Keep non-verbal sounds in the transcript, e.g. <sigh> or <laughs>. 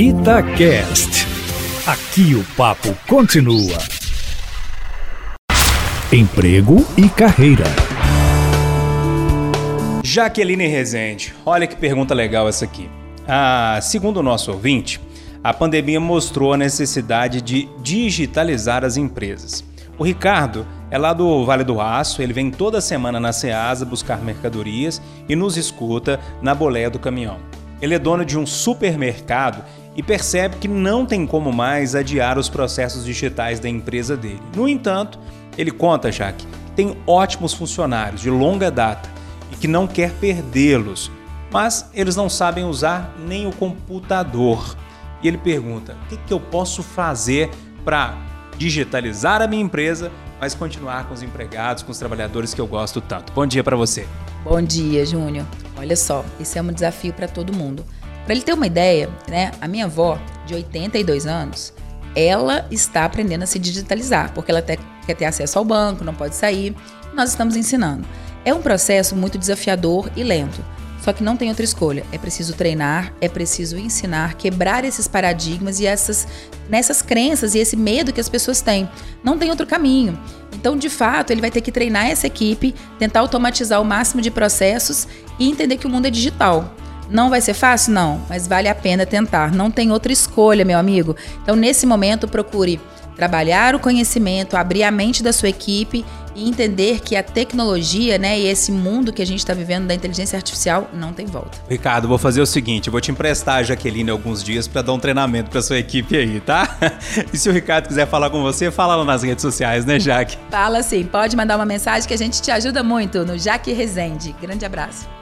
Itacast. Aqui o papo continua. Emprego e carreira. Jaqueline Rezende, olha que pergunta legal essa aqui. Ah, segundo o nosso ouvinte, a pandemia mostrou a necessidade de digitalizar as empresas. O Ricardo é lá do Vale do Aço, ele vem toda semana na Ceasa buscar mercadorias e nos escuta na boleia do caminhão. Ele é dono de um supermercado e percebe que não tem como mais adiar os processos digitais da empresa dele. No entanto, ele conta, Jaque, que tem ótimos funcionários de longa data e que não quer perdê-los, mas eles não sabem usar nem o computador. E ele pergunta: o que, que eu posso fazer para digitalizar a minha empresa, mas continuar com os empregados, com os trabalhadores que eu gosto tanto? Bom dia para você. Bom dia, Júnior. Olha só, esse é um desafio para todo mundo. Para ele ter uma ideia, né? A minha avó, de 82 anos, ela está aprendendo a se digitalizar, porque ela quer ter acesso ao banco, não pode sair. Nós estamos ensinando. É um processo muito desafiador e lento. Só que não tem outra escolha. É preciso treinar, é preciso ensinar, quebrar esses paradigmas e essas nessas crenças e esse medo que as pessoas têm. Não tem outro caminho. Então, de fato, ele vai ter que treinar essa equipe, tentar automatizar o máximo de processos e entender que o mundo é digital. Não vai ser fácil? Não, mas vale a pena tentar. Não tem outra escolha, meu amigo. Então, nesse momento, procure trabalhar o conhecimento, abrir a mente da sua equipe e entender que a tecnologia, né, e esse mundo que a gente está vivendo da inteligência artificial não tem volta. Ricardo, vou fazer o seguinte, eu vou te emprestar a Jaqueline alguns dias para dar um treinamento para sua equipe aí, tá? <laughs> E se o Ricardo quiser falar com você, fala lá nas redes sociais, né, Jaque? Fala sim, pode mandar uma mensagem que a gente te ajuda muito no Jaque Resende. Grande abraço.